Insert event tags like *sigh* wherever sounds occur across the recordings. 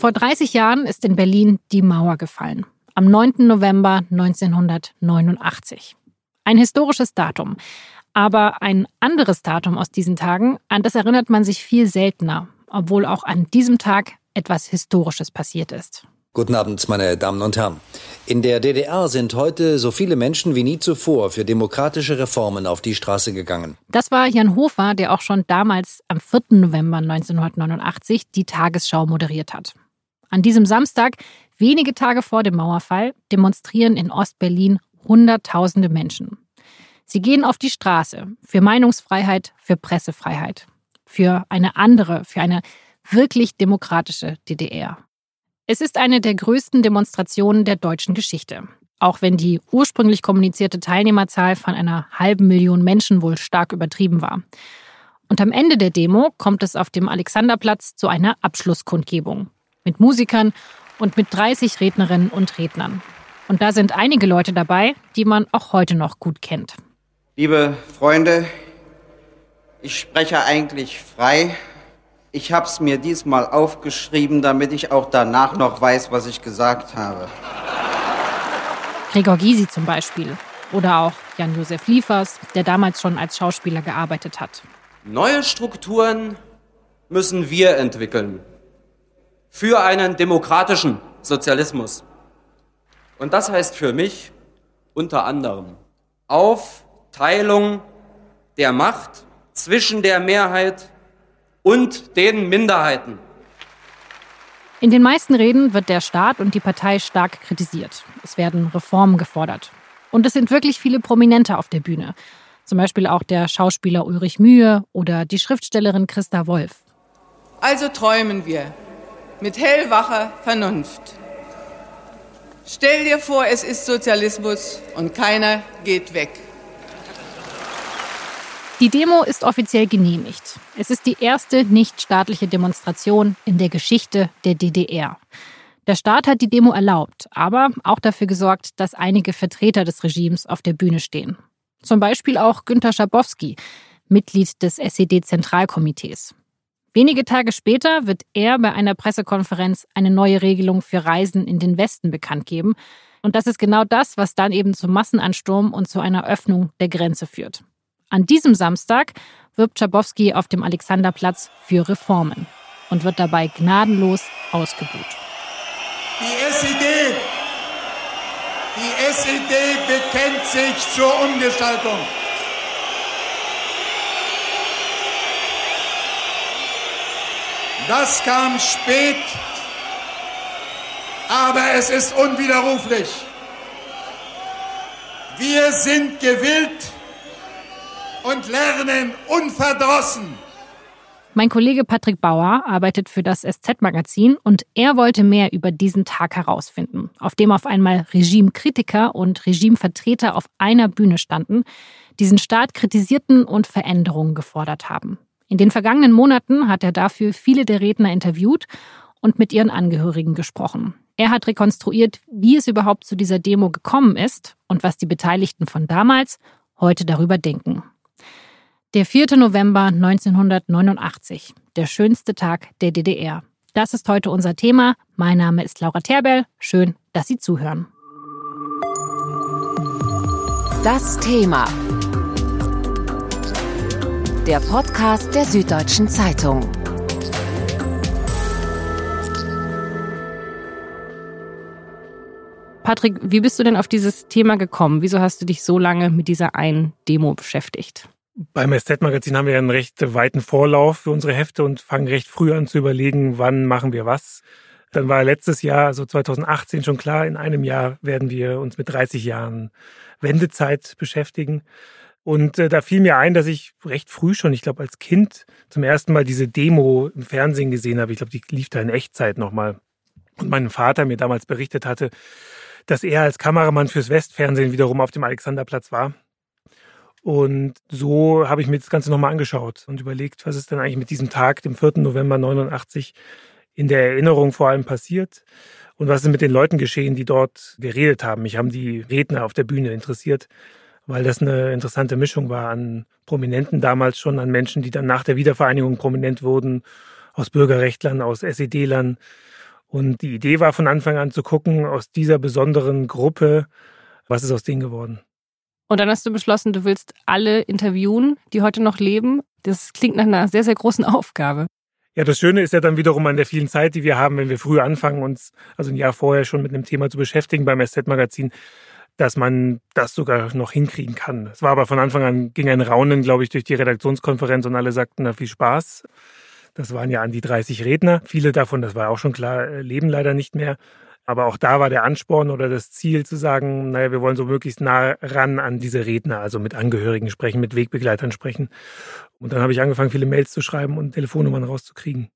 Vor 30 Jahren ist in Berlin die Mauer gefallen. Am 9. November 1989. Ein historisches Datum. Aber ein anderes Datum aus diesen Tagen, an das erinnert man sich viel seltener, obwohl auch an diesem Tag etwas Historisches passiert ist. Guten Abend, meine Damen und Herren. In der DDR sind heute so viele Menschen wie nie zuvor für demokratische Reformen auf die Straße gegangen. Das war Jan Hofer, der auch schon damals am 4. November 1989 die Tagesschau moderiert hat. An diesem Samstag, wenige Tage vor dem Mauerfall, demonstrieren in Ostberlin Hunderttausende Menschen. Sie gehen auf die Straße für Meinungsfreiheit, für Pressefreiheit, für eine andere, für eine wirklich demokratische DDR. Es ist eine der größten Demonstrationen der deutschen Geschichte. Auch wenn die ursprünglich kommunizierte Teilnehmerzahl von einer halben Million Menschen wohl stark übertrieben war. Und am Ende der Demo kommt es auf dem Alexanderplatz zu einer Abschlusskundgebung. Mit Musikern und mit 30 Rednerinnen und Rednern. Und da sind einige Leute dabei, die man auch heute noch gut kennt. Liebe Freunde, ich spreche eigentlich frei ich habe es mir diesmal aufgeschrieben, damit ich auch danach noch weiß, was ich gesagt habe. Gregor Gysi zum Beispiel. Oder auch Jan-Josef Liefers, der damals schon als Schauspieler gearbeitet hat. Neue Strukturen müssen wir entwickeln. Für einen demokratischen Sozialismus. Und das heißt für mich unter anderem Aufteilung der Macht zwischen der Mehrheit und den Minderheiten. In den meisten Reden wird der Staat und die Partei stark kritisiert. Es werden Reformen gefordert. Und es sind wirklich viele Prominente auf der Bühne. Zum Beispiel auch der Schauspieler Ulrich Mühe oder die Schriftstellerin Christa Wolf. Also träumen wir mit hellwacher Vernunft. Stell dir vor, es ist Sozialismus und keiner geht weg. Die Demo ist offiziell genehmigt. Es ist die erste nichtstaatliche Demonstration in der Geschichte der DDR. Der Staat hat die Demo erlaubt, aber auch dafür gesorgt, dass einige Vertreter des Regimes auf der Bühne stehen. Zum Beispiel auch Günter Schabowski, Mitglied des SED-Zentralkomitees. Wenige Tage später wird er bei einer Pressekonferenz eine neue Regelung für Reisen in den Westen bekannt geben. Und das ist genau das, was dann eben zum Massenansturm und zu einer Öffnung der Grenze führt. An diesem Samstag wirbt Schabowski auf dem Alexanderplatz für Reformen und wird dabei gnadenlos ausgebuht. Die SED, die SED bekennt sich zur Umgestaltung. Das kam spät, aber es ist unwiderruflich. Wir sind gewillt, und lernen unverdrossen. Mein Kollege Patrick Bauer arbeitet für das SZ-Magazin und er wollte mehr über diesen Tag herausfinden, auf dem auf einmal Regimekritiker und Regimevertreter auf einer Bühne standen, diesen Staat kritisierten und Veränderungen gefordert haben. In den vergangenen Monaten hat er dafür viele der Redner interviewt und mit ihren Angehörigen gesprochen. Er hat rekonstruiert, wie es überhaupt zu dieser Demo gekommen ist und was die Beteiligten von damals heute darüber denken. Der 4. November 1989, der schönste Tag der DDR. Das ist heute unser Thema. Mein Name ist Laura Terbell. Schön, dass Sie zuhören. Das Thema. Der Podcast der Süddeutschen Zeitung. Patrick, wie bist du denn auf dieses Thema gekommen? Wieso hast du dich so lange mit dieser einen Demo beschäftigt? Beim SZ-Magazin haben wir einen recht weiten Vorlauf für unsere Hefte und fangen recht früh an zu überlegen, wann machen wir was. Dann war letztes Jahr, also 2018 schon klar, in einem Jahr werden wir uns mit 30 Jahren Wendezeit beschäftigen. Und äh, da fiel mir ein, dass ich recht früh schon, ich glaube als Kind, zum ersten Mal diese Demo im Fernsehen gesehen habe. Ich glaube, die lief da in Echtzeit nochmal. Und mein Vater mir damals berichtet hatte, dass er als Kameramann fürs Westfernsehen wiederum auf dem Alexanderplatz war und so habe ich mir das Ganze nochmal angeschaut und überlegt, was ist denn eigentlich mit diesem Tag, dem 4. November 89, in der Erinnerung vor allem passiert und was ist mit den Leuten geschehen, die dort geredet haben. Mich haben die Redner auf der Bühne interessiert, weil das eine interessante Mischung war an Prominenten damals schon, an Menschen, die dann nach der Wiedervereinigung prominent wurden, aus Bürgerrechtlern, aus SED-Lern Und die Idee war von Anfang an zu gucken, aus dieser besonderen Gruppe, was ist aus denen geworden. Und dann hast du beschlossen, du willst alle interviewen, die heute noch leben. Das klingt nach einer sehr, sehr großen Aufgabe. Ja, das Schöne ist ja dann wiederum an der vielen Zeit, die wir haben, wenn wir früh anfangen, uns also ein Jahr vorher schon mit einem Thema zu beschäftigen beim SZ-Magazin, dass man das sogar noch hinkriegen kann. Es war aber von Anfang an, ging ein Raunen, glaube ich, durch die Redaktionskonferenz und alle sagten, na viel Spaß. Das waren ja an die 30 Redner. Viele davon, das war auch schon klar, äh, leben leider nicht mehr. Aber auch da war der Ansporn oder das Ziel zu sagen, naja, wir wollen so möglichst nah ran an diese Redner, also mit Angehörigen sprechen, mit Wegbegleitern sprechen. Und dann habe ich angefangen, viele Mails zu schreiben und Telefonnummern rauszukriegen.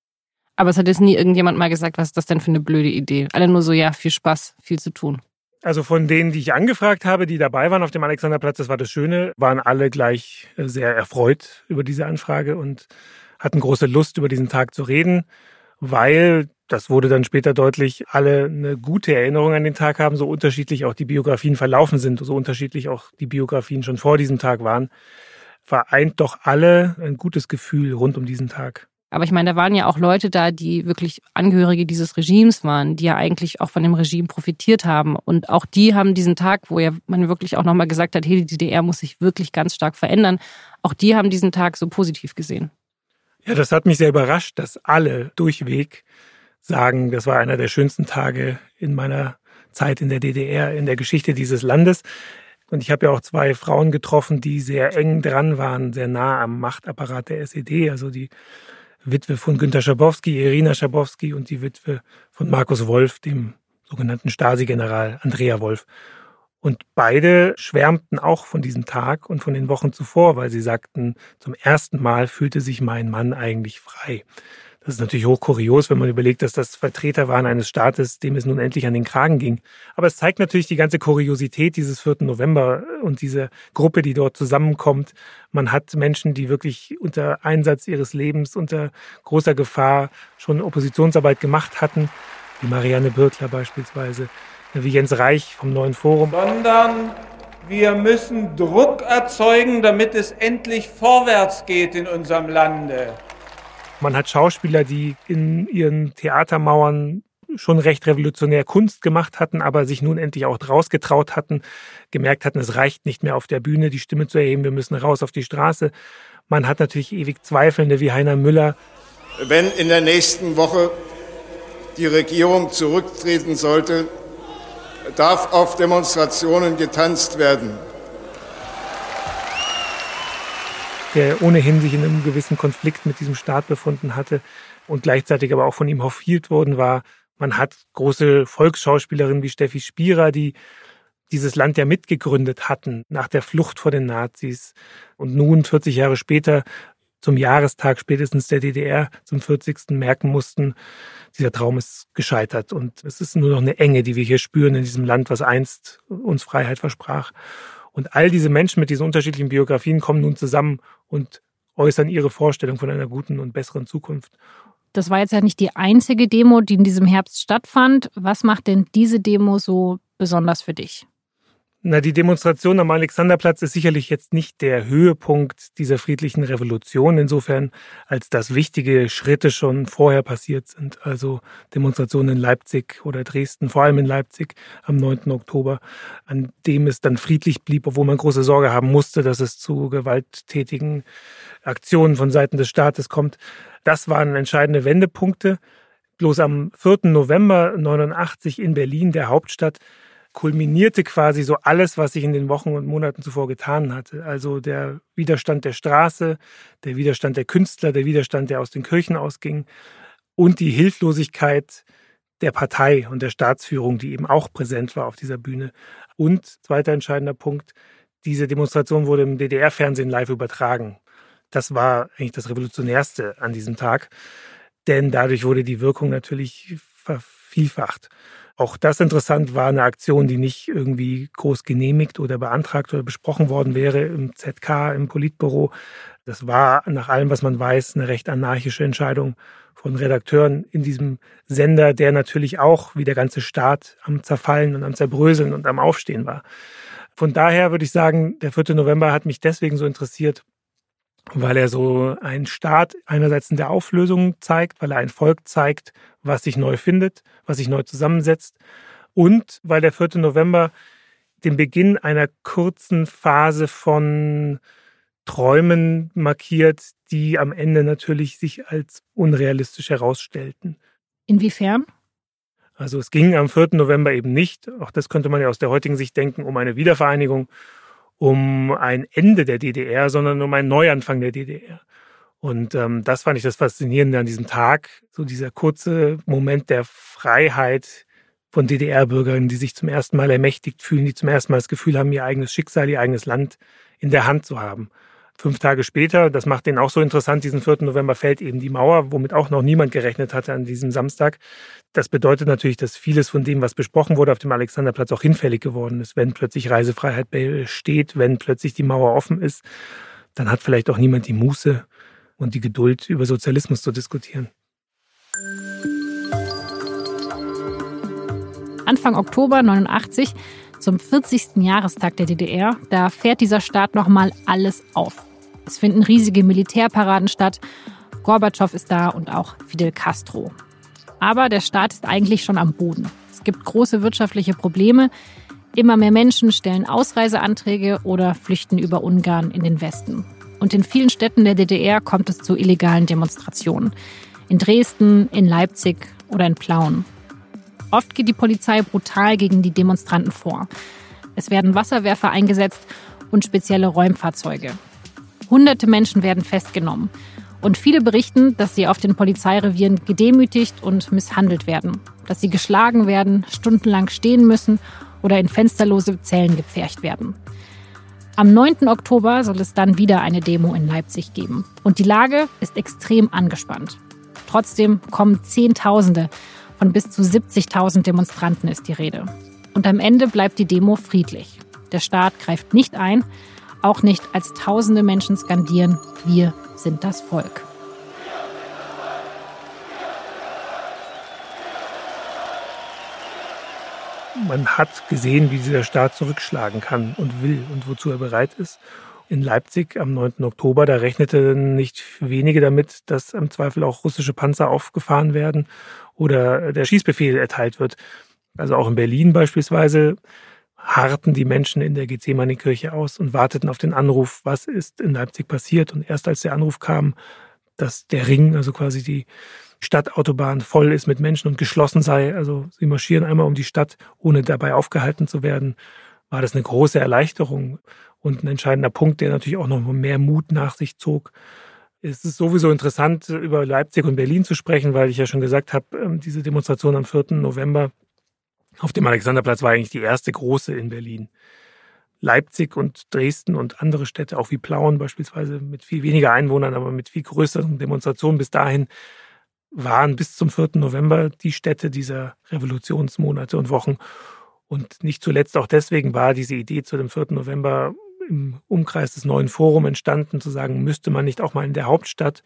Aber es hat jetzt nie irgendjemand mal gesagt, was ist das denn für eine blöde Idee? Alle nur so, ja, viel Spaß, viel zu tun. Also von denen, die ich angefragt habe, die dabei waren auf dem Alexanderplatz, das war das Schöne, waren alle gleich äh, sehr erfreut über diese Anfrage und hatten große Lust, über diesen Tag zu reden, weil das wurde dann später deutlich, alle eine gute Erinnerung an den Tag haben, so unterschiedlich auch die Biografien verlaufen sind, so unterschiedlich auch die Biografien schon vor diesem Tag waren, vereint doch alle ein gutes Gefühl rund um diesen Tag. Aber ich meine, da waren ja auch Leute da, die wirklich Angehörige dieses Regimes waren, die ja eigentlich auch von dem Regime profitiert haben. Und auch die haben diesen Tag, wo ja man wirklich auch nochmal gesagt hat, hey, die DDR muss sich wirklich ganz stark verändern, auch die haben diesen Tag so positiv gesehen. Ja, das hat mich sehr überrascht, dass alle durchweg sagen, das war einer der schönsten Tage in meiner Zeit in der DDR, in der Geschichte dieses Landes. Und ich habe ja auch zwei Frauen getroffen, die sehr eng dran waren, sehr nah am Machtapparat der SED, also die Witwe von Günter Schabowski, Irina Schabowski und die Witwe von Markus Wolf, dem sogenannten Stasi-General Andrea Wolf. Und beide schwärmten auch von diesem Tag und von den Wochen zuvor, weil sie sagten, zum ersten Mal fühlte sich mein Mann eigentlich frei. Das ist natürlich hochkurios, wenn man überlegt, dass das Vertreter waren eines Staates, dem es nun endlich an den Kragen ging. Aber es zeigt natürlich die ganze Kuriosität dieses 4. November und diese Gruppe, die dort zusammenkommt. Man hat Menschen, die wirklich unter Einsatz ihres Lebens, unter großer Gefahr schon Oppositionsarbeit gemacht hatten, wie Marianne Birkler beispielsweise, wie Jens Reich vom Neuen Forum. Sondern wir müssen Druck erzeugen, damit es endlich vorwärts geht in unserem Lande. Man hat Schauspieler, die in ihren Theatermauern schon recht revolutionär Kunst gemacht hatten, aber sich nun endlich auch rausgetraut hatten, gemerkt hatten, es reicht nicht mehr auf der Bühne die Stimme zu erheben, wir müssen raus auf die Straße. Man hat natürlich ewig Zweifelnde wie Heiner Müller. Wenn in der nächsten Woche die Regierung zurücktreten sollte, darf auf Demonstrationen getanzt werden. Der ohnehin sich in einem gewissen Konflikt mit diesem Staat befunden hatte und gleichzeitig aber auch von ihm hofiert worden war. Man hat große Volksschauspielerinnen wie Steffi Spierer, die dieses Land ja mitgegründet hatten nach der Flucht vor den Nazis und nun 40 Jahre später zum Jahrestag spätestens der DDR zum 40. merken mussten, dieser Traum ist gescheitert und es ist nur noch eine Enge, die wir hier spüren in diesem Land, was einst uns Freiheit versprach. Und all diese Menschen mit diesen unterschiedlichen Biografien kommen nun zusammen und äußern ihre Vorstellung von einer guten und besseren Zukunft. Das war jetzt ja nicht die einzige Demo, die in diesem Herbst stattfand. Was macht denn diese Demo so besonders für dich? Na, die Demonstration am Alexanderplatz ist sicherlich jetzt nicht der Höhepunkt dieser friedlichen Revolution, insofern als dass wichtige Schritte schon vorher passiert sind. Also Demonstrationen in Leipzig oder Dresden, vor allem in Leipzig am 9. Oktober, an dem es dann friedlich blieb, obwohl man große Sorge haben musste, dass es zu gewalttätigen Aktionen von Seiten des Staates kommt. Das waren entscheidende Wendepunkte. Bloß am 4. November 89 in Berlin, der Hauptstadt, kulminierte quasi so alles, was sich in den Wochen und Monaten zuvor getan hatte. Also der Widerstand der Straße, der Widerstand der Künstler, der Widerstand, der aus den Kirchen ausging und die Hilflosigkeit der Partei und der Staatsführung, die eben auch präsent war auf dieser Bühne. Und zweiter entscheidender Punkt, diese Demonstration wurde im DDR-Fernsehen live übertragen. Das war eigentlich das Revolutionärste an diesem Tag, denn dadurch wurde die Wirkung natürlich vervielfacht. Auch das interessant war eine Aktion, die nicht irgendwie groß genehmigt oder beantragt oder besprochen worden wäre im ZK, im Politbüro. Das war nach allem, was man weiß, eine recht anarchische Entscheidung von Redakteuren in diesem Sender, der natürlich auch wie der ganze Staat am Zerfallen und am Zerbröseln und am Aufstehen war. Von daher würde ich sagen, der 4. November hat mich deswegen so interessiert, weil er so einen Staat einerseits in der Auflösung zeigt, weil er ein Volk zeigt, was sich neu findet, was sich neu zusammensetzt und weil der 4. November den Beginn einer kurzen Phase von Träumen markiert, die am Ende natürlich sich als unrealistisch herausstellten. Inwiefern? Also es ging am 4. November eben nicht, auch das könnte man ja aus der heutigen Sicht denken, um eine Wiedervereinigung, um ein Ende der DDR, sondern um einen Neuanfang der DDR. Und ähm, das fand ich das Faszinierende an diesem Tag, so dieser kurze Moment der Freiheit von DDR-Bürgern, die sich zum ersten Mal ermächtigt fühlen, die zum ersten Mal das Gefühl haben, ihr eigenes Schicksal, ihr eigenes Land in der Hand zu haben. Fünf Tage später, das macht den auch so interessant, diesen 4. November fällt eben die Mauer, womit auch noch niemand gerechnet hatte an diesem Samstag. Das bedeutet natürlich, dass vieles von dem, was besprochen wurde auf dem Alexanderplatz, auch hinfällig geworden ist. Wenn plötzlich Reisefreiheit besteht, wenn plötzlich die Mauer offen ist, dann hat vielleicht auch niemand die Muße und die Geduld, über Sozialismus zu diskutieren. Anfang Oktober 89 zum 40. Jahrestag der DDR, da fährt dieser Staat nochmal alles auf. Es finden riesige Militärparaden statt. Gorbatschow ist da und auch Fidel Castro. Aber der Staat ist eigentlich schon am Boden. Es gibt große wirtschaftliche Probleme. Immer mehr Menschen stellen Ausreiseanträge oder flüchten über Ungarn in den Westen. Und in vielen Städten der DDR kommt es zu illegalen Demonstrationen. In Dresden, in Leipzig oder in Plauen. Oft geht die Polizei brutal gegen die Demonstranten vor. Es werden Wasserwerfer eingesetzt und spezielle Räumfahrzeuge. Hunderte Menschen werden festgenommen. Und viele berichten, dass sie auf den Polizeirevieren gedemütigt und misshandelt werden, dass sie geschlagen werden, stundenlang stehen müssen oder in fensterlose Zellen gepfercht werden. Am 9. Oktober soll es dann wieder eine Demo in Leipzig geben. Und die Lage ist extrem angespannt. Trotzdem kommen Zehntausende von bis zu 70.000 Demonstranten ist die Rede. Und am Ende bleibt die Demo friedlich. Der Staat greift nicht ein, auch nicht als tausende Menschen skandieren, wir sind das Volk. Man hat gesehen, wie dieser Staat zurückschlagen kann und will und wozu er bereit ist. In Leipzig am 9. Oktober, da rechneten nicht wenige damit, dass im Zweifel auch russische Panzer aufgefahren werden oder der Schießbefehl erteilt wird. Also auch in Berlin beispielsweise harrten die Menschen in der Gethsemane-Kirche aus und warteten auf den Anruf, was ist in Leipzig passiert. Und erst als der Anruf kam, dass der Ring, also quasi die Stadtautobahn voll ist mit Menschen und geschlossen sei, also sie marschieren einmal um die Stadt, ohne dabei aufgehalten zu werden, war das eine große Erleichterung und ein entscheidender Punkt, der natürlich auch noch mehr Mut nach sich zog, es ist sowieso interessant, über Leipzig und Berlin zu sprechen, weil ich ja schon gesagt habe, ähm, diese Demonstration am 4. November auf dem Alexanderplatz war eigentlich die erste große in Berlin. Leipzig und Dresden und andere Städte, auch wie Plauen beispielsweise, mit viel weniger Einwohnern, aber mit viel größeren Demonstrationen bis dahin, waren bis zum 4. November die Städte dieser Revolutionsmonate und Wochen. Und nicht zuletzt auch deswegen war diese Idee zu dem 4. November im Umkreis des neuen Forums entstanden, zu sagen, müsste man nicht auch mal in der Hauptstadt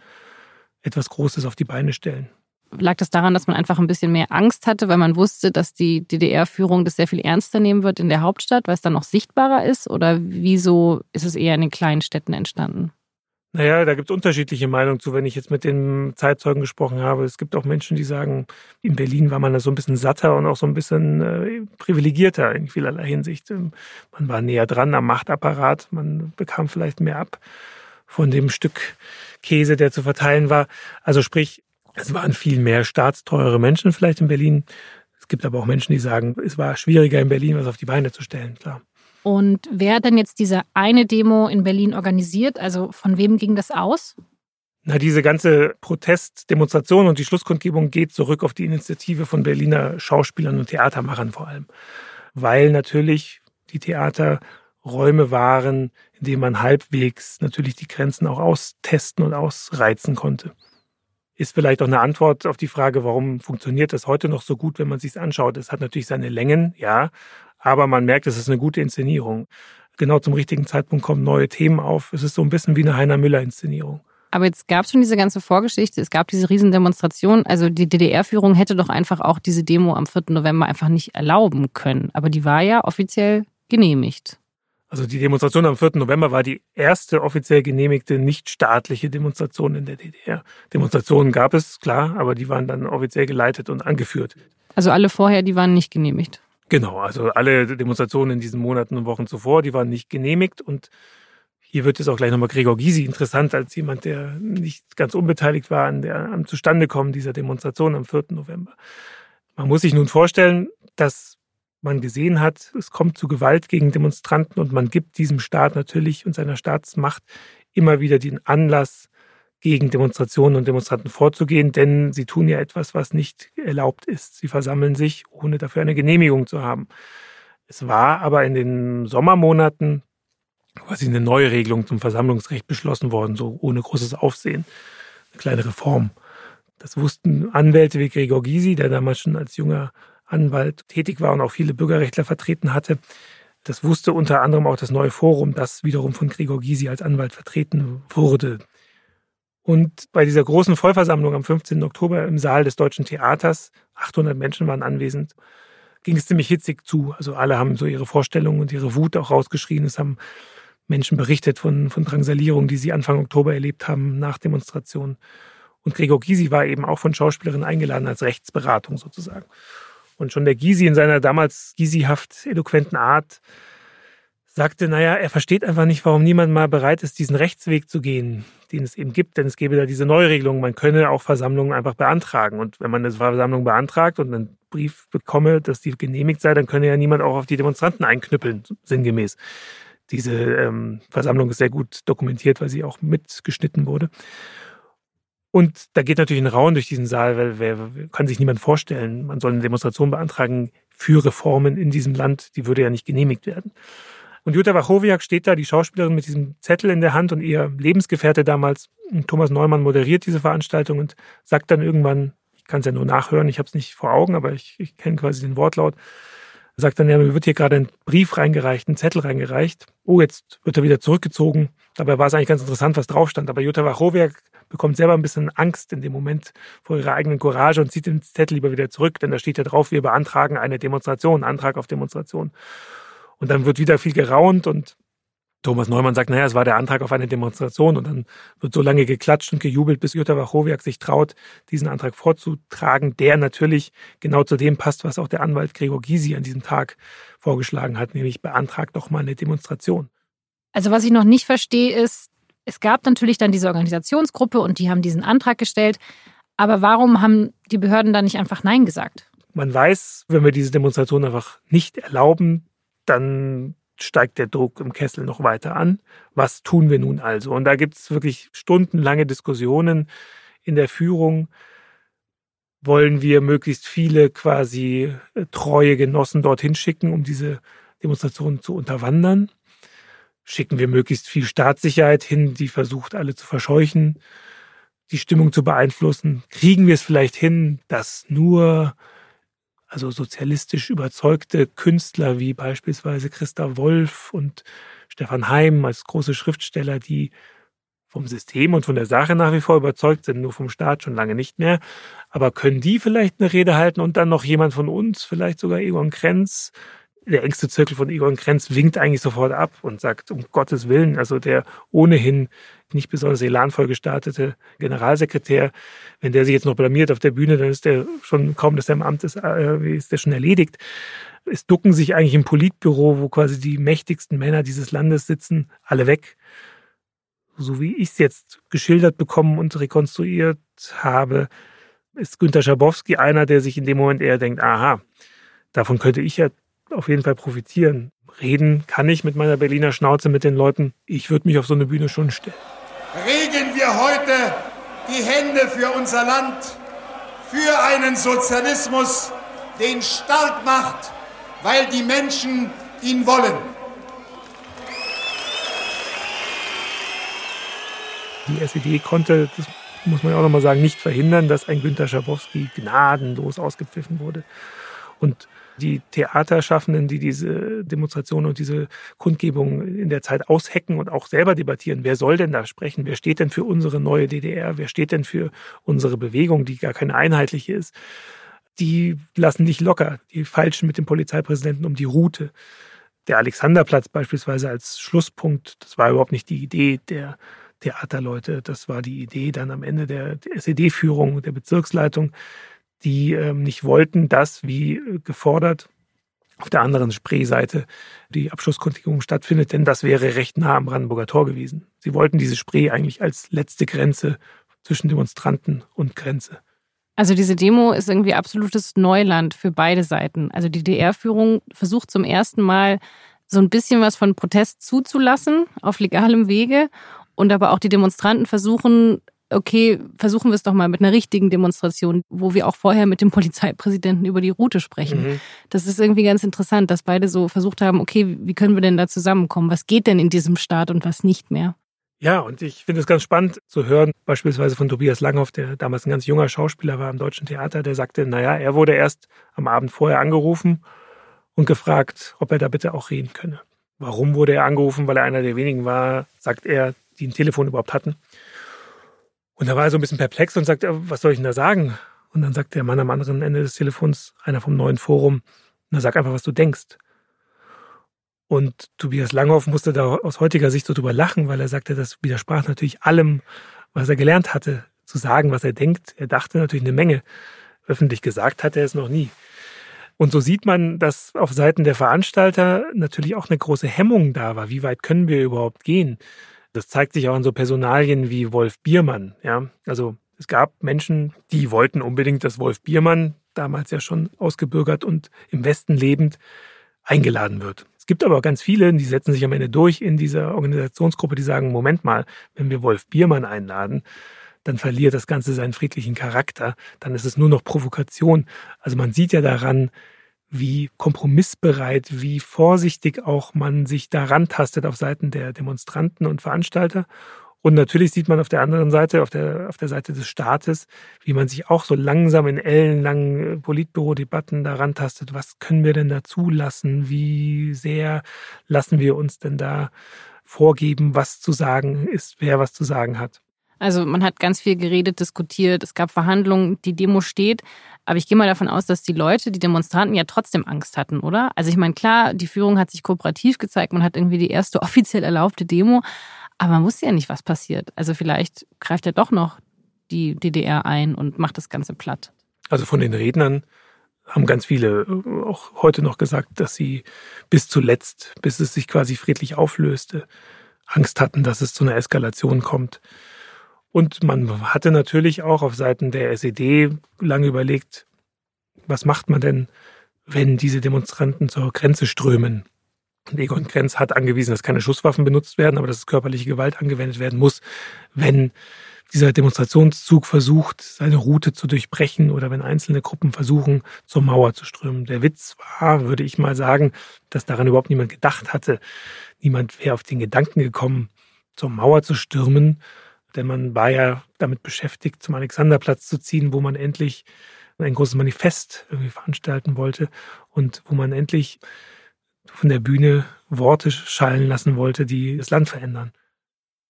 etwas Großes auf die Beine stellen. Lag das daran, dass man einfach ein bisschen mehr Angst hatte, weil man wusste, dass die DDR-Führung das sehr viel ernster nehmen wird in der Hauptstadt, weil es dann noch sichtbarer ist? Oder wieso ist es eher in den kleinen Städten entstanden? Naja, da gibt es unterschiedliche Meinungen zu, wenn ich jetzt mit den Zeitzeugen gesprochen habe. Es gibt auch Menschen, die sagen, in Berlin war man da so ein bisschen satter und auch so ein bisschen äh, privilegierter in vielerlei Hinsicht. Ähm, man war näher dran am Machtapparat, man bekam vielleicht mehr ab von dem Stück Käse, der zu verteilen war. Also sprich, es waren viel mehr staatstreuere Menschen vielleicht in Berlin. Es gibt aber auch Menschen, die sagen, es war schwieriger in Berlin, was auf die Beine zu stellen, klar. Und wer hat denn jetzt diese eine Demo in Berlin organisiert? Also von wem ging das aus? Na, diese ganze Protestdemonstration und die Schlusskundgebung geht zurück auf die Initiative von Berliner Schauspielern und Theatermachern vor allem. Weil natürlich die Theater Räume waren, in denen man halbwegs natürlich die Grenzen auch austesten und ausreizen konnte. Ist vielleicht auch eine Antwort auf die Frage, warum funktioniert das heute noch so gut, wenn man sich anschaut. Es hat natürlich seine Längen, ja, aber man merkt, es ist eine gute Inszenierung. Genau zum richtigen Zeitpunkt kommen neue Themen auf. Es ist so ein bisschen wie eine Heiner Müller-Inszenierung. Aber jetzt gab es schon diese ganze Vorgeschichte, es gab diese Riesendemonstration. Also die DDR-Führung hätte doch einfach auch diese Demo am 4. November einfach nicht erlauben können. Aber die war ja offiziell genehmigt. Also die Demonstration am 4. November war die erste offiziell genehmigte nichtstaatliche Demonstration in der DDR. Demonstrationen gab es, klar, aber die waren dann offiziell geleitet und angeführt. Also alle vorher, die waren nicht genehmigt. Genau, also alle Demonstrationen in diesen Monaten und Wochen zuvor, die waren nicht genehmigt und hier wird es auch gleich nochmal Gregor Gysi interessant als jemand, der nicht ganz unbeteiligt war an der, am Zustandekommen dieser Demonstration am 4. November. Man muss sich nun vorstellen, dass man gesehen hat, es kommt zu Gewalt gegen Demonstranten und man gibt diesem Staat natürlich und seiner Staatsmacht immer wieder den Anlass, gegen Demonstrationen und Demonstranten vorzugehen, denn sie tun ja etwas, was nicht erlaubt ist. Sie versammeln sich, ohne dafür eine Genehmigung zu haben. Es war aber in den Sommermonaten quasi eine neue Regelung zum Versammlungsrecht beschlossen worden, so ohne großes Aufsehen. Eine kleine Reform. Das wussten Anwälte wie Gregor Gysi, der damals schon als junger Anwalt tätig war und auch viele Bürgerrechtler vertreten hatte. Das wusste unter anderem auch das neue Forum, das wiederum von Gregor Gysi als Anwalt vertreten wurde. Und bei dieser großen Vollversammlung am 15. Oktober im Saal des Deutschen Theaters, 800 Menschen waren anwesend, ging es ziemlich hitzig zu. Also alle haben so ihre Vorstellungen und ihre Wut auch rausgeschrien. Es haben Menschen berichtet von, von Drangsalierung, die sie Anfang Oktober erlebt haben nach Demonstrationen. Und Gregor Gysi war eben auch von Schauspielerinnen eingeladen als Rechtsberatung sozusagen. Und schon der Gysi in seiner damals Gysihaft eloquenten Art sagte, naja, er versteht einfach nicht, warum niemand mal bereit ist, diesen Rechtsweg zu gehen, den es eben gibt, denn es gäbe da diese Neuregelung, man könne auch Versammlungen einfach beantragen. Und wenn man eine Versammlung beantragt und einen Brief bekomme, dass die genehmigt sei, dann könne ja niemand auch auf die Demonstranten einknüppeln, sinngemäß. Diese ähm, Versammlung ist sehr gut dokumentiert, weil sie auch mitgeschnitten wurde. Und da geht natürlich ein Raun durch diesen Saal, weil wer kann sich niemand vorstellen, man soll eine Demonstration beantragen für Reformen in diesem Land, die würde ja nicht genehmigt werden. Und Jutta Wachowiak steht da, die Schauspielerin mit diesem Zettel in der Hand und ihr Lebensgefährte damals, Thomas Neumann, moderiert diese Veranstaltung und sagt dann irgendwann, ich kann es ja nur nachhören, ich habe es nicht vor Augen, aber ich, ich kenne quasi den Wortlaut, sagt dann, ja, mir wird hier gerade ein Brief reingereicht, ein Zettel reingereicht. Oh, jetzt wird er wieder zurückgezogen. Dabei war es eigentlich ganz interessant, was drauf stand. Aber Jutta Wachowiak bekommt selber ein bisschen Angst in dem Moment vor ihrer eigenen Courage und zieht den Zettel lieber wieder zurück, denn da steht ja drauf, wir beantragen eine Demonstration, Antrag auf Demonstration. Und dann wird wieder viel geraunt und Thomas Neumann sagt, naja, es war der Antrag auf eine Demonstration und dann wird so lange geklatscht und gejubelt, bis Jutta Wachowiak sich traut, diesen Antrag vorzutragen, der natürlich genau zu dem passt, was auch der Anwalt Gregor Gysi an diesem Tag vorgeschlagen hat, nämlich beantragt doch mal eine Demonstration. Also was ich noch nicht verstehe ist, es gab natürlich dann diese Organisationsgruppe und die haben diesen Antrag gestellt, aber warum haben die Behörden dann nicht einfach Nein gesagt? Man weiß, wenn wir diese Demonstration einfach nicht erlauben, dann steigt der Druck im Kessel noch weiter an. Was tun wir nun also? Und da gibt es wirklich stundenlange Diskussionen in der Führung. Wollen wir möglichst viele quasi äh, treue Genossen dorthin schicken, um diese Demonstration zu unterwandern? Schicken wir möglichst viel Staatssicherheit hin, die versucht, alle zu verscheuchen, die Stimmung zu beeinflussen? Kriegen wir es vielleicht hin, dass nur also sozialistisch überzeugte Künstler wie beispielsweise Christa Wolf und Stefan Heim als große Schriftsteller, die vom System und von der Sache nach wie vor überzeugt sind, nur vom Staat schon lange nicht mehr. Aber können die vielleicht eine Rede halten und dann noch jemand von uns, vielleicht sogar Egon Krenz, der engste Zirkel von Egon Krenz winkt eigentlich sofort ab und sagt, um Gottes Willen, also der ohnehin nicht besonders elanvoll gestartete Generalsekretär, wenn der sich jetzt noch blamiert auf der Bühne, dann ist der schon kaum, dass er im Amt ist, äh, ist der schon erledigt. Es ducken sich eigentlich im Politbüro, wo quasi die mächtigsten Männer dieses Landes sitzen, alle weg. So wie ich es jetzt geschildert bekommen und rekonstruiert habe, ist Günter Schabowski einer, der sich in dem Moment eher denkt, aha, davon könnte ich ja auf jeden Fall profitieren. Reden kann ich mit meiner Berliner Schnauze mit den Leuten. Ich würde mich auf so eine Bühne schon stellen. Regen wir heute die Hände für unser Land, für einen Sozialismus, den stark macht, weil die Menschen ihn wollen. Die SED konnte, das muss man ja auch nochmal sagen, nicht verhindern, dass ein Günter Schabowski gnadenlos ausgepfiffen wurde. Und die Theaterschaffenden, die diese Demonstrationen und diese Kundgebungen in der Zeit aushecken und auch selber debattieren, wer soll denn da sprechen? Wer steht denn für unsere neue DDR? Wer steht denn für unsere Bewegung, die gar keine einheitliche ist? Die lassen nicht locker. Die falschen mit dem Polizeipräsidenten um die Route. Der Alexanderplatz beispielsweise als Schlusspunkt, das war überhaupt nicht die Idee der Theaterleute. Das war die Idee dann am Ende der, der SED-Führung, der Bezirksleitung, die ähm, nicht wollten, dass, wie äh, gefordert, auf der anderen Spreeseite die Abschlusskundgebung stattfindet, denn das wäre recht nah am Brandenburger Tor gewesen. Sie wollten diese Spree eigentlich als letzte Grenze zwischen Demonstranten und Grenze. Also diese Demo ist irgendwie absolutes Neuland für beide Seiten. Also die DR-Führung versucht zum ersten Mal so ein bisschen was von Protest zuzulassen auf legalem Wege und aber auch die Demonstranten versuchen, okay, versuchen wir es doch mal mit einer richtigen Demonstration, wo wir auch vorher mit dem Polizeipräsidenten über die Route sprechen. Mhm. Das ist irgendwie ganz interessant, dass beide so versucht haben, okay, wie können wir denn da zusammenkommen? Was geht denn in diesem Staat und was nicht mehr? Ja, und ich finde es ganz spannend zu hören, beispielsweise von Tobias Langhoff, der damals ein ganz junger Schauspieler war am Deutschen Theater, der sagte, naja, er wurde erst am Abend vorher angerufen und gefragt, ob er da bitte auch reden könne. Warum wurde er angerufen? Weil er einer der wenigen war, sagt er, die ein Telefon überhaupt hatten. Und da war er so ein bisschen perplex und sagt, was soll ich denn da sagen? Und dann sagt der Mann am anderen Ende des Telefons, einer vom neuen Forum, na sag einfach, was du denkst. Und Tobias Langhoff musste da aus heutiger Sicht so drüber lachen, weil er sagte, das widersprach natürlich allem, was er gelernt hatte, zu sagen, was er denkt. Er dachte natürlich eine Menge. Öffentlich gesagt hat er es noch nie. Und so sieht man, dass auf Seiten der Veranstalter natürlich auch eine große Hemmung da war. Wie weit können wir überhaupt gehen? Das zeigt sich auch in so Personalien wie Wolf Biermann. Ja, also es gab Menschen, die wollten unbedingt, dass Wolf Biermann, damals ja schon ausgebürgert und im Westen lebend, eingeladen wird. Es gibt aber ganz viele, die setzen sich am Ende durch in dieser Organisationsgruppe, die sagen, Moment mal, wenn wir Wolf Biermann einladen, dann verliert das Ganze seinen friedlichen Charakter, dann ist es nur noch Provokation. Also man sieht ja daran, wie kompromissbereit, wie vorsichtig auch man sich daran tastet auf Seiten der Demonstranten und Veranstalter. Und natürlich sieht man auf der anderen Seite, auf der, auf der Seite des Staates, wie man sich auch so langsam in ellenlangen Politbüro-Debatten daran tastet. Was können wir denn da zulassen? Wie sehr lassen wir uns denn da vorgeben, was zu sagen ist, wer was zu sagen hat? Also man hat ganz viel geredet, diskutiert, es gab Verhandlungen, die Demo steht. Aber ich gehe mal davon aus, dass die Leute, die Demonstranten ja trotzdem Angst hatten, oder? Also ich meine, klar, die Führung hat sich kooperativ gezeigt, man hat irgendwie die erste *laughs* offiziell erlaubte Demo, aber man wusste ja nicht, was passiert. Also vielleicht greift ja doch noch die DDR ein und macht das Ganze platt. Also von den Rednern haben ganz viele auch heute noch gesagt, dass sie bis zuletzt, bis es sich quasi friedlich auflöste, Angst hatten, dass es zu einer Eskalation kommt. Und man hatte natürlich auch auf Seiten der SED lange überlegt, was macht man denn, wenn diese Demonstranten zur Grenze strömen? Und Egon Krenz hat angewiesen, dass keine Schusswaffen benutzt werden, aber dass körperliche Gewalt angewendet werden muss, wenn dieser Demonstrationszug versucht, seine Route zu durchbrechen oder wenn einzelne Gruppen versuchen, zur Mauer zu strömen. Der Witz war, würde ich mal sagen, dass daran überhaupt niemand gedacht hatte. Niemand wäre auf den Gedanken gekommen, zur Mauer zu stürmen, denn man war ja damit beschäftigt, zum Alexanderplatz zu ziehen, wo man endlich ein großes Manifest irgendwie veranstalten wollte und wo man endlich von der Bühne Worte schallen lassen wollte, die das Land verändern.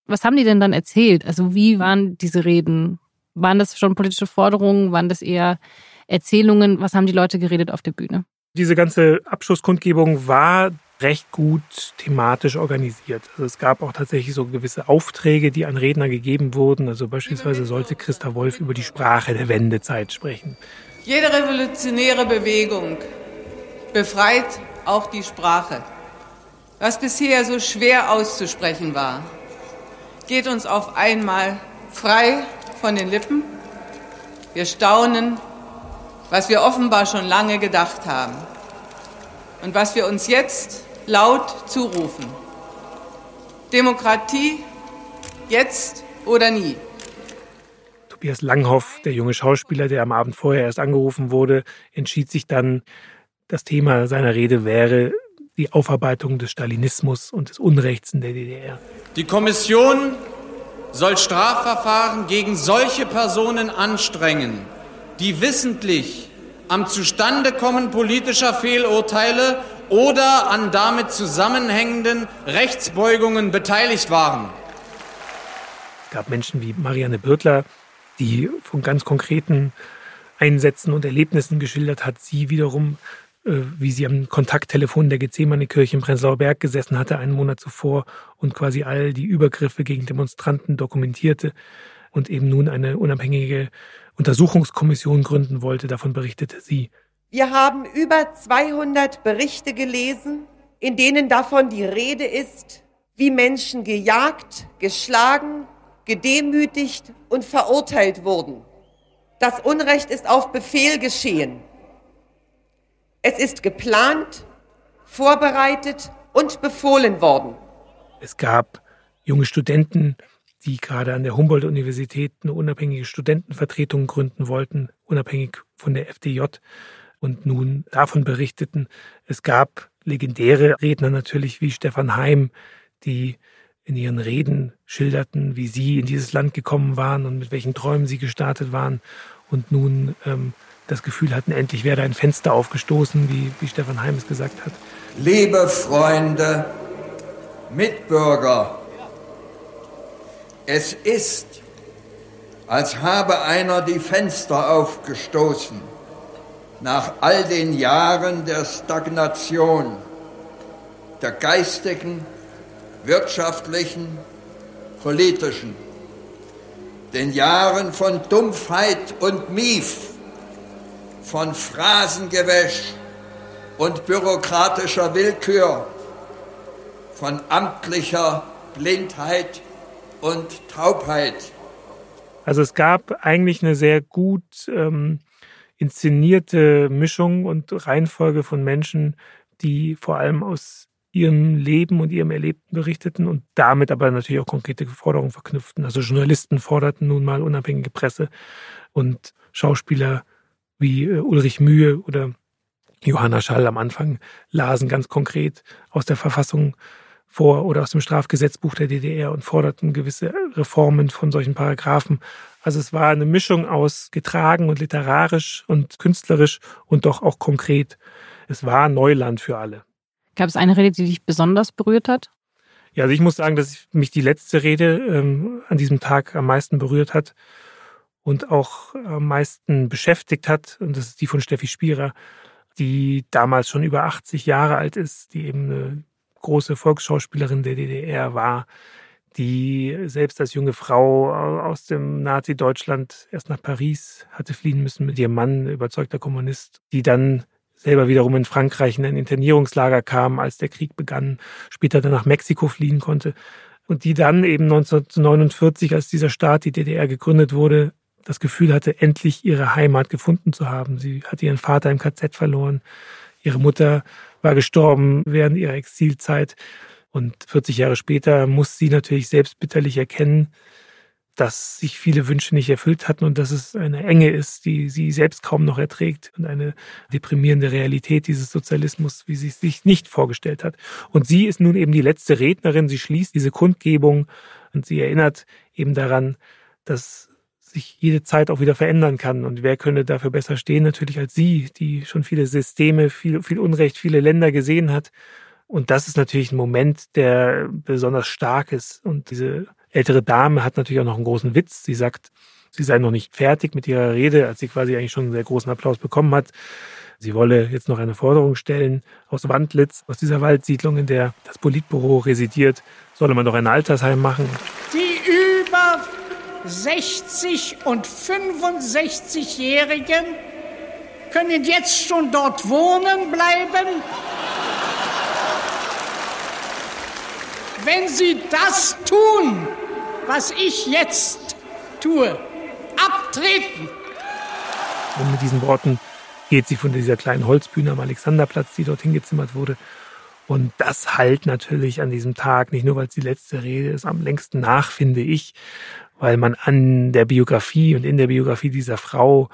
Was haben die denn dann erzählt? Also wie waren diese Reden? Waren das schon politische Forderungen? Waren das eher Erzählungen? Was haben die Leute geredet auf der Bühne? Diese ganze Abschlusskundgebung war recht gut thematisch organisiert. Also es gab auch tatsächlich so gewisse Aufträge, die an Redner gegeben wurden. Also beispielsweise sollte Christa Wolf über die Sprache der Wendezeit sprechen. Jede revolutionäre Bewegung befreit auch die Sprache. Was bisher so schwer auszusprechen war, geht uns auf einmal frei von den Lippen. Wir staunen, was wir offenbar schon lange gedacht haben und was wir uns jetzt laut zurufen. Demokratie jetzt oder nie. Tobias Langhoff, der junge Schauspieler, der am Abend vorher erst angerufen wurde, entschied sich dann, das Thema seiner Rede wäre die Aufarbeitung des Stalinismus und des Unrechts in der DDR. Die Kommission soll Strafverfahren gegen solche Personen anstrengen, die wissentlich am Zustandekommen politischer Fehlurteile oder an damit zusammenhängenden Rechtsbeugungen beteiligt waren. Es gab Menschen wie Marianne Birtler, die von ganz konkreten Einsätzen und Erlebnissen geschildert hat. Sie wiederum äh, wie sie am Kontakttelefon der Gethsemane-Kirche in Prenzlauer Berg gesessen hatte, einen Monat zuvor und quasi all die Übergriffe gegen Demonstranten dokumentierte und eben nun eine unabhängige Untersuchungskommission gründen wollte. Davon berichtete sie. Wir haben über 200 Berichte gelesen, in denen davon die Rede ist, wie Menschen gejagt, geschlagen, gedemütigt und verurteilt wurden. Das Unrecht ist auf Befehl geschehen. Es ist geplant, vorbereitet und befohlen worden. Es gab junge Studenten, die gerade an der Humboldt-Universität eine unabhängige Studentenvertretung gründen wollten, unabhängig von der FDJ und nun davon berichteten. Es gab legendäre Redner natürlich wie Stefan Heim, die in ihren Reden schilderten, wie sie in dieses Land gekommen waren und mit welchen Träumen sie gestartet waren und nun ähm, das Gefühl hatten, endlich werde ein Fenster aufgestoßen, wie, wie Stefan Heim es gesagt hat. Liebe Freunde, Mitbürger, es ist, als habe einer die Fenster aufgestoßen nach all den Jahren der Stagnation, der geistigen, wirtschaftlichen, politischen, den Jahren von Dumpfheit und Mief, von Phrasengewäsch und bürokratischer Willkür, von amtlicher Blindheit und Taubheit. Also es gab eigentlich eine sehr gut ähm, inszenierte Mischung und Reihenfolge von Menschen, die vor allem aus ihrem Leben und ihrem Erlebten berichteten und damit aber natürlich auch konkrete Forderungen verknüpften. Also Journalisten forderten nun mal unabhängige Presse und Schauspieler wie äh, Ulrich Mühe oder Johanna Schall am Anfang lasen ganz konkret aus der Verfassung vor oder aus dem Strafgesetzbuch der DDR und forderten gewisse Reformen von solchen Paragraphen. Also es war eine Mischung aus getragen und literarisch und künstlerisch und doch auch konkret. Es war Neuland für alle. Gab es eine Rede, die dich besonders berührt hat? Ja, also ich muss sagen, dass mich die letzte Rede ähm, an diesem Tag am meisten berührt hat und auch am meisten beschäftigt hat. Und das ist die von Steffi Spierer, die damals schon über 80 Jahre alt ist, die eben eine große Volksschauspielerin der DDR war, die selbst als junge Frau aus dem Nazi-Deutschland erst nach Paris hatte fliehen müssen mit ihrem Mann, überzeugter Kommunist, die dann selber wiederum in Frankreich in ein Internierungslager kam, als der Krieg begann, später dann nach Mexiko fliehen konnte und die dann eben 1949, als dieser Staat, die DDR gegründet wurde, das Gefühl hatte, endlich ihre Heimat gefunden zu haben. Sie hatte ihren Vater im KZ verloren, ihre Mutter war gestorben während ihrer Exilzeit. Und 40 Jahre später muss sie natürlich selbst bitterlich erkennen, dass sich viele Wünsche nicht erfüllt hatten und dass es eine Enge ist, die sie selbst kaum noch erträgt und eine deprimierende Realität dieses Sozialismus, wie sie es sich nicht vorgestellt hat. Und sie ist nun eben die letzte Rednerin. Sie schließt diese Kundgebung und sie erinnert eben daran, dass sich jede Zeit auch wieder verändern kann. Und wer könnte dafür besser stehen? Natürlich als sie, die schon viele Systeme, viel, viel Unrecht, viele Länder gesehen hat. Und das ist natürlich ein Moment, der besonders stark ist. Und diese ältere Dame hat natürlich auch noch einen großen Witz. Sie sagt, sie sei noch nicht fertig mit ihrer Rede, als sie quasi eigentlich schon einen sehr großen Applaus bekommen hat. Sie wolle jetzt noch eine Forderung stellen aus Wandlitz, aus dieser Waldsiedlung, in der das Politbüro residiert, solle man doch ein Altersheim machen. Die 60 und 65-Jährigen können jetzt schon dort wohnen bleiben. Wenn sie das tun, was ich jetzt tue, abtreten. Und mit diesen Worten geht sie von dieser kleinen Holzbühne am Alexanderplatz, die dorthin gezimmert wurde. Und das halt natürlich an diesem Tag, nicht nur weil es die letzte Rede ist, am längsten nach, finde ich, weil man an der Biografie und in der Biografie dieser Frau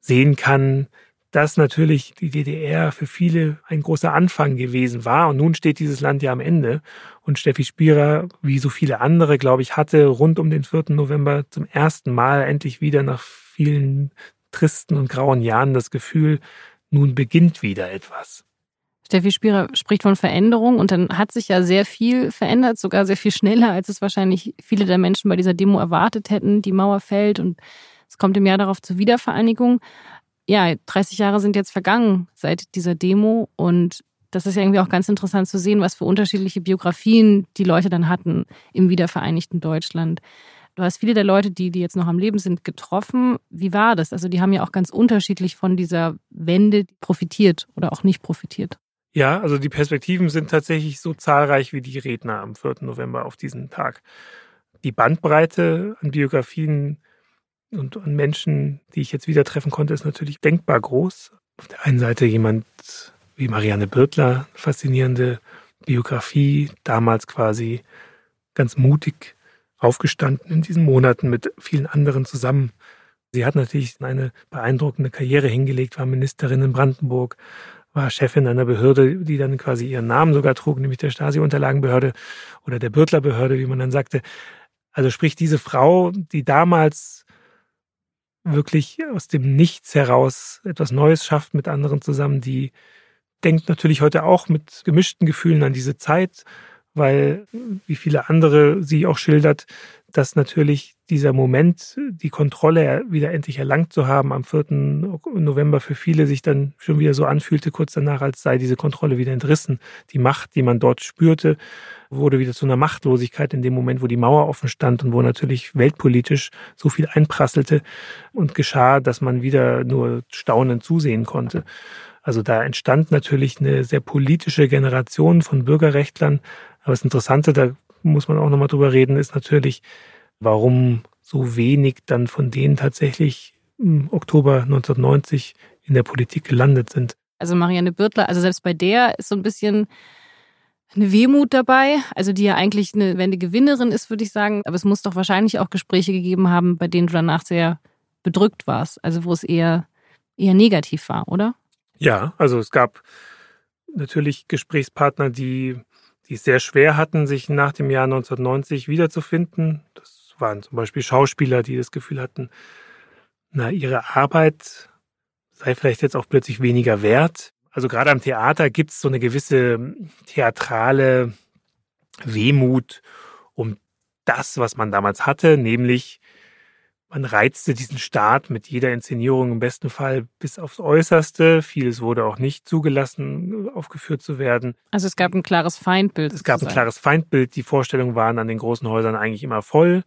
sehen kann, dass natürlich die DDR für viele ein großer Anfang gewesen war. Und nun steht dieses Land ja am Ende. Und Steffi Spierer, wie so viele andere, glaube ich, hatte rund um den 4. November zum ersten Mal endlich wieder nach vielen tristen und grauen Jahren das Gefühl, nun beginnt wieder etwas. Steffi Spierer spricht von Veränderung und dann hat sich ja sehr viel verändert, sogar sehr viel schneller, als es wahrscheinlich viele der Menschen bei dieser Demo erwartet hätten. Die Mauer fällt und es kommt im Jahr darauf zur Wiedervereinigung. ja, 30 Jahre sind jetzt vergangen seit dieser Demo und das ist ja irgendwie auch ganz interessant zu sehen, was für unterschiedliche Biografien die Leute dann hatten im wiedervereinigten Deutschland. Du hast viele der Leute, die, die jetzt noch am Leben sind, getroffen. Wie war das? Also die haben ja auch ganz unterschiedlich von dieser Wende profitiert oder auch nicht profitiert. Ja, also die Perspektiven sind tatsächlich so zahlreich wie die Redner am 4. November auf diesen Tag. Die Bandbreite an Biografien und an Menschen, die ich jetzt wieder treffen konnte, ist natürlich denkbar groß. Auf der einen Seite jemand wie Marianne Birtler, faszinierende Biografie, damals quasi ganz mutig aufgestanden in diesen Monaten mit vielen anderen zusammen. Sie hat natürlich eine beeindruckende Karriere hingelegt, war Ministerin in Brandenburg, war Chefin einer Behörde, die dann quasi ihren Namen sogar trug, nämlich der Stasi-Unterlagenbehörde oder der Bürtler-Behörde, wie man dann sagte. Also sprich, diese Frau, die damals wirklich aus dem Nichts heraus etwas Neues schafft mit anderen zusammen, die denkt natürlich heute auch mit gemischten Gefühlen an diese Zeit, weil, wie viele andere sie auch schildert, dass natürlich dieser Moment, die Kontrolle wieder endlich erlangt zu haben, am 4. November für viele sich dann schon wieder so anfühlte, kurz danach, als sei diese Kontrolle wieder entrissen. Die Macht, die man dort spürte, wurde wieder zu einer Machtlosigkeit in dem Moment, wo die Mauer offen stand und wo natürlich weltpolitisch so viel einprasselte und geschah, dass man wieder nur staunend zusehen konnte. Also da entstand natürlich eine sehr politische Generation von Bürgerrechtlern. Aber das Interessante, da muss man auch nochmal drüber reden, ist natürlich, warum so wenig dann von denen tatsächlich im Oktober 1990 in der Politik gelandet sind. Also Marianne Birtler, also selbst bei der ist so ein bisschen eine Wehmut dabei, also die ja eigentlich eine Wendegewinnerin ist, würde ich sagen. Aber es muss doch wahrscheinlich auch Gespräche gegeben haben, bei denen du danach sehr bedrückt warst, also wo es eher, eher negativ war, oder? Ja, also es gab natürlich Gesprächspartner, die, die es sehr schwer hatten, sich nach dem Jahr 1990 wiederzufinden. Das waren zum Beispiel Schauspieler, die das Gefühl hatten, na, ihre Arbeit sei vielleicht jetzt auch plötzlich weniger wert. Also gerade am Theater gibt es so eine gewisse theatrale Wehmut um das, was man damals hatte, nämlich man reizte diesen Staat mit jeder Inszenierung im besten Fall bis aufs Äußerste. Vieles wurde auch nicht zugelassen, aufgeführt zu werden. Also es gab ein klares Feindbild. Es gab ein klares Feindbild. Die Vorstellungen waren an den großen Häusern eigentlich immer voll.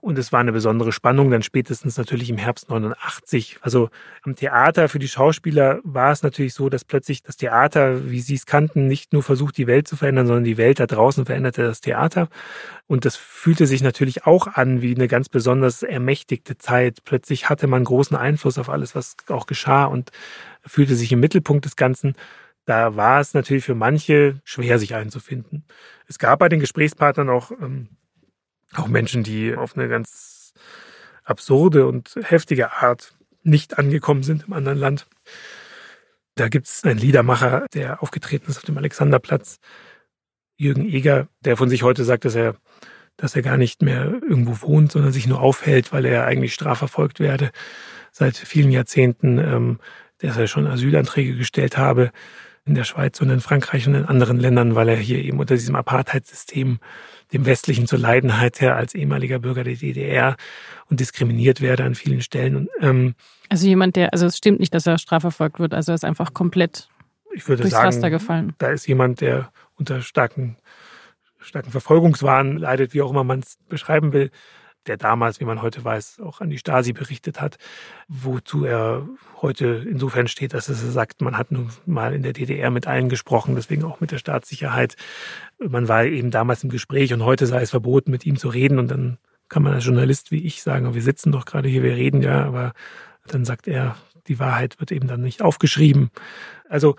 Und es war eine besondere Spannung, dann spätestens natürlich im Herbst 89. Also am Theater für die Schauspieler war es natürlich so, dass plötzlich das Theater, wie sie es kannten, nicht nur versucht, die Welt zu verändern, sondern die Welt da draußen veränderte das Theater. Und das fühlte sich natürlich auch an wie eine ganz besonders ermächtigte Zeit. Plötzlich hatte man großen Einfluss auf alles, was auch geschah und fühlte sich im Mittelpunkt des Ganzen. Da war es natürlich für manche schwer, sich einzufinden. Es gab bei den Gesprächspartnern auch ähm, auch Menschen, die auf eine ganz absurde und heftige Art nicht angekommen sind im anderen Land. Da gibt es einen Liedermacher, der aufgetreten ist auf dem Alexanderplatz, Jürgen Eger, der von sich heute sagt, dass er, dass er gar nicht mehr irgendwo wohnt, sondern sich nur aufhält, weil er eigentlich strafverfolgt werde seit vielen Jahrzehnten, ähm, dass er schon Asylanträge gestellt habe in der Schweiz und in Frankreich und in anderen Ländern, weil er hier eben unter diesem Apartheidssystem dem Westlichen zur Leidenheit her als ehemaliger Bürger der DDR und diskriminiert werde an vielen Stellen. Und, ähm, also jemand, der, also es stimmt nicht, dass er strafverfolgt wird, also er ist einfach komplett ich würde durchs sagen, Raster gefallen. Da ist jemand, der unter starken, starken Verfolgungswahn leidet, wie auch immer man es beschreiben will der damals, wie man heute weiß, auch an die Stasi berichtet hat, wozu er heute insofern steht, dass er sagt, man hat nun mal in der DDR mit allen gesprochen, deswegen auch mit der Staatssicherheit. Man war eben damals im Gespräch und heute sei es verboten, mit ihm zu reden und dann kann man als Journalist wie ich sagen, wir sitzen doch gerade hier, wir reden ja, aber dann sagt er, die Wahrheit wird eben dann nicht aufgeschrieben. Also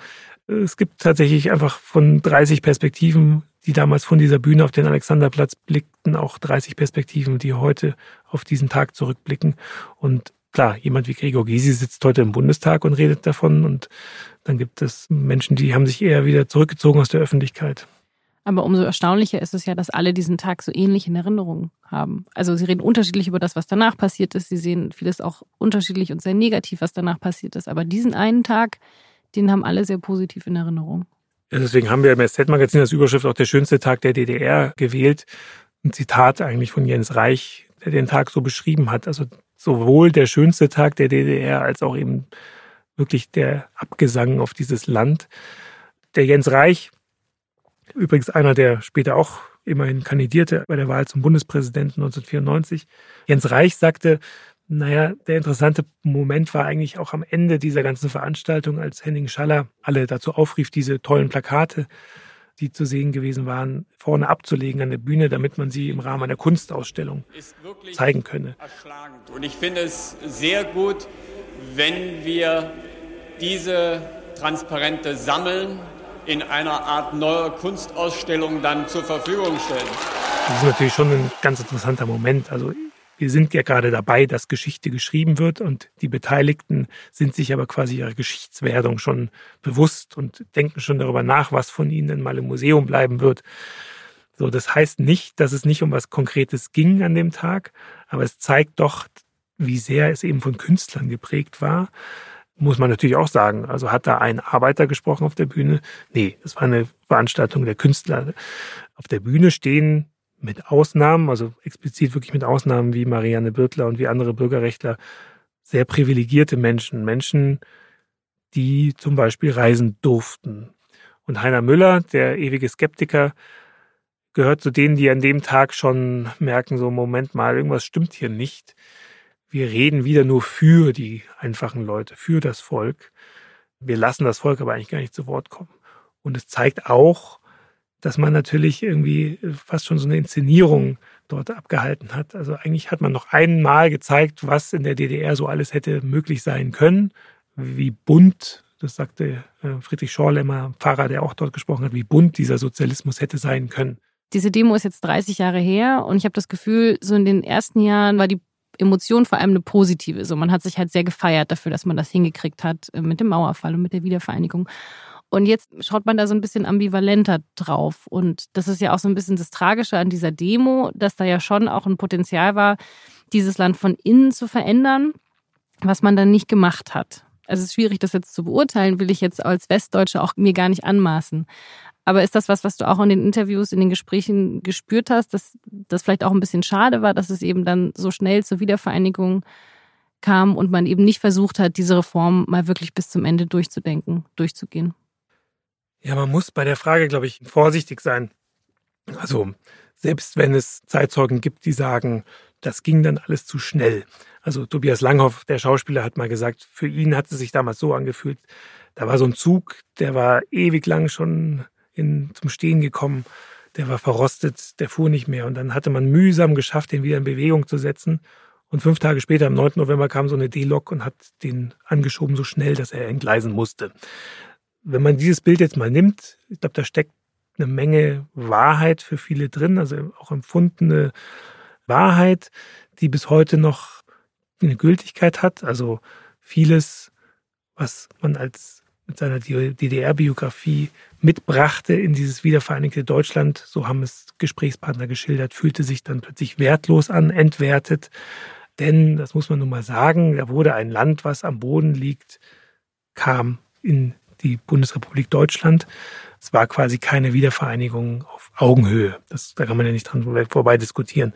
es gibt tatsächlich einfach von 30 Perspektiven die damals von dieser Bühne auf den Alexanderplatz blickten, auch 30 Perspektiven, die heute auf diesen Tag zurückblicken. Und klar, jemand wie Gregor Gysi sitzt heute im Bundestag und redet davon. Und dann gibt es Menschen, die haben sich eher wieder zurückgezogen aus der Öffentlichkeit. Aber umso erstaunlicher ist es ja, dass alle diesen Tag so ähnlich in Erinnerung haben. Also sie reden unterschiedlich über das, was danach passiert ist. Sie sehen vieles auch unterschiedlich und sehr negativ, was danach passiert ist. Aber diesen einen Tag, den haben alle sehr positiv in Erinnerung. Deswegen haben wir im SZ-Magazin als Überschrift auch der schönste Tag der DDR gewählt. Ein Zitat eigentlich von Jens Reich, der den Tag so beschrieben hat. Also sowohl der schönste Tag der DDR als auch eben wirklich der Abgesang auf dieses Land. Der Jens Reich, übrigens einer, der später auch immerhin kandidierte bei der Wahl zum Bundespräsidenten 1994. Jens Reich sagte, naja, der interessante Moment war eigentlich auch am Ende dieser ganzen Veranstaltung, als Henning Schaller alle dazu aufrief, diese tollen Plakate, die zu sehen gewesen waren, vorne abzulegen an der Bühne, damit man sie im Rahmen einer Kunstausstellung zeigen könne. Und ich finde es sehr gut, wenn wir diese Transparente sammeln in einer Art neuer Kunstausstellung dann zur Verfügung stellen. Das ist natürlich schon ein ganz interessanter Moment. Also wir sind ja gerade dabei, dass Geschichte geschrieben wird und die Beteiligten sind sich aber quasi ihrer Geschichtswerdung schon bewusst und denken schon darüber nach, was von ihnen mal im Museum bleiben wird. So, das heißt nicht, dass es nicht um was Konkretes ging an dem Tag, aber es zeigt doch, wie sehr es eben von Künstlern geprägt war muss man natürlich auch sagen. Also hat da ein Arbeiter gesprochen auf der Bühne? Nee, es war eine Veranstaltung der Künstler. Auf der Bühne stehen mit Ausnahmen, also explizit wirklich mit Ausnahmen wie Marianne Birtler und wie andere Bürgerrechtler, sehr privilegierte Menschen. Menschen, die zum Beispiel reisen durften. Und Heiner Müller, der ewige Skeptiker, gehört zu denen, die an dem Tag schon merken, so Moment mal, irgendwas stimmt hier nicht wir reden wieder nur für die einfachen Leute, für das Volk. Wir lassen das Volk aber eigentlich gar nicht zu Wort kommen. Und es zeigt auch, dass man natürlich irgendwie fast schon so eine Inszenierung dort abgehalten hat. Also eigentlich hat man noch einmal gezeigt, was in der DDR so alles hätte möglich sein können, wie bunt, das sagte äh, Friedrich Schorlemmer, Pfarrer, der auch dort gesprochen hat, wie bunt dieser Sozialismus hätte sein können. Diese Demo ist jetzt 30 Jahre her und ich habe das Gefühl, so in den ersten Jahren war die Emotion vor allem eine positive. So, man hat sich halt sehr gefeiert dafür, dass man das hingekriegt hat äh, mit dem Mauerfall und mit der Wiedervereinigung. Und jetzt schaut man da so ein bisschen ambivalenter drauf. Und das ist ja auch so ein bisschen das Tragische an dieser Demo, dass da ja schon auch ein Potenzial war, dieses Land von innen zu verändern, was man dann nicht gemacht hat. Also es ist schwierig, das jetzt zu beurteilen, will ich jetzt als Westdeutsche auch mir gar nicht anmaßen. Aber ist das was, was du auch in den Interviews, in den Gesprächen gespürt hast, dass das vielleicht auch ein bisschen schade war, dass es eben dann so schnell zur Wiedervereinigung kam und man eben nicht versucht hat, diese Reform mal wirklich bis zum Ende durchzudenken, durchzugehen? Ja, man muss bei der Frage, glaube ich, vorsichtig sein. Also, selbst wenn es Zeitzeugen gibt, die sagen, das ging dann alles zu schnell. Also Tobias Langhoff, der Schauspieler, hat mal gesagt, für ihn hat es sich damals so angefühlt, da war so ein Zug, der war ewig lang schon in, zum Stehen gekommen. Der war verrostet, der fuhr nicht mehr. Und dann hatte man mühsam geschafft, den wieder in Bewegung zu setzen. Und fünf Tage später, am 9. November, kam so eine D-Lok und hat den angeschoben so schnell, dass er entgleisen musste. Wenn man dieses Bild jetzt mal nimmt, ich glaube, da steckt eine Menge Wahrheit für viele drin, also auch empfundene Wahrheit, die bis heute noch eine Gültigkeit hat. Also vieles, was man als mit seiner DDR-Biografie mitbrachte in dieses wiedervereinigte Deutschland, so haben es Gesprächspartner geschildert, fühlte sich dann plötzlich wertlos an, entwertet. Denn, das muss man nun mal sagen, da wurde ein Land, was am Boden liegt, kam in die Bundesrepublik Deutschland. Es war quasi keine Wiedervereinigung auf Augenhöhe. Das, da kann man ja nicht dran vorbei diskutieren.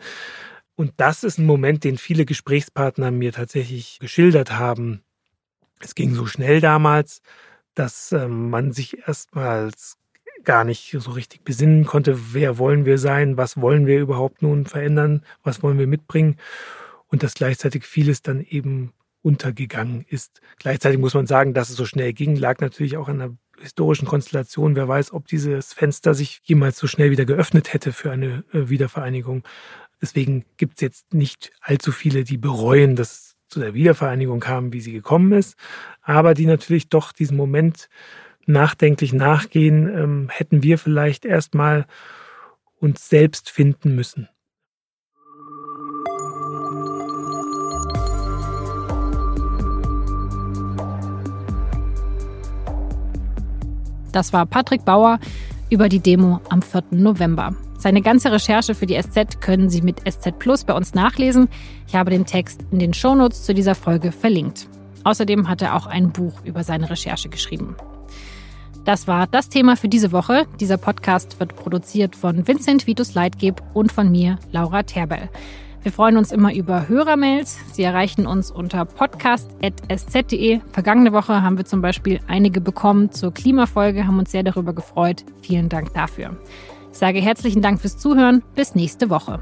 Und das ist ein Moment, den viele Gesprächspartner mir tatsächlich geschildert haben. Es ging so schnell damals dass ähm, man sich erstmals gar nicht so richtig besinnen konnte, wer wollen wir sein, was wollen wir überhaupt nun verändern, was wollen wir mitbringen und dass gleichzeitig vieles dann eben untergegangen ist. Gleichzeitig muss man sagen, dass es so schnell ging, lag natürlich auch an der historischen Konstellation. Wer weiß, ob dieses Fenster sich jemals so schnell wieder geöffnet hätte für eine äh, Wiedervereinigung. Deswegen gibt es jetzt nicht allzu viele, die bereuen, dass zu der Wiedervereinigung kam, wie sie gekommen ist, aber die natürlich doch diesen Moment nachdenklich nachgehen, ähm, hätten wir vielleicht erstmal uns selbst finden müssen. Das war Patrick Bauer über die Demo am 4. November. Seine ganze Recherche für die SZ können Sie mit SZ Plus bei uns nachlesen. Ich habe den Text in den Shownotes zu dieser Folge verlinkt. Außerdem hat er auch ein Buch über seine Recherche geschrieben. Das war das Thema für diese Woche. Dieser Podcast wird produziert von Vincent Vitus Leitgeb und von mir, Laura Terbell. Wir freuen uns immer über Hörermails. Sie erreichen uns unter podcast.sz.de. Vergangene Woche haben wir zum Beispiel einige bekommen zur Klimafolge, haben uns sehr darüber gefreut. Vielen Dank dafür. Ich sage herzlichen Dank fürs Zuhören. Bis nächste Woche.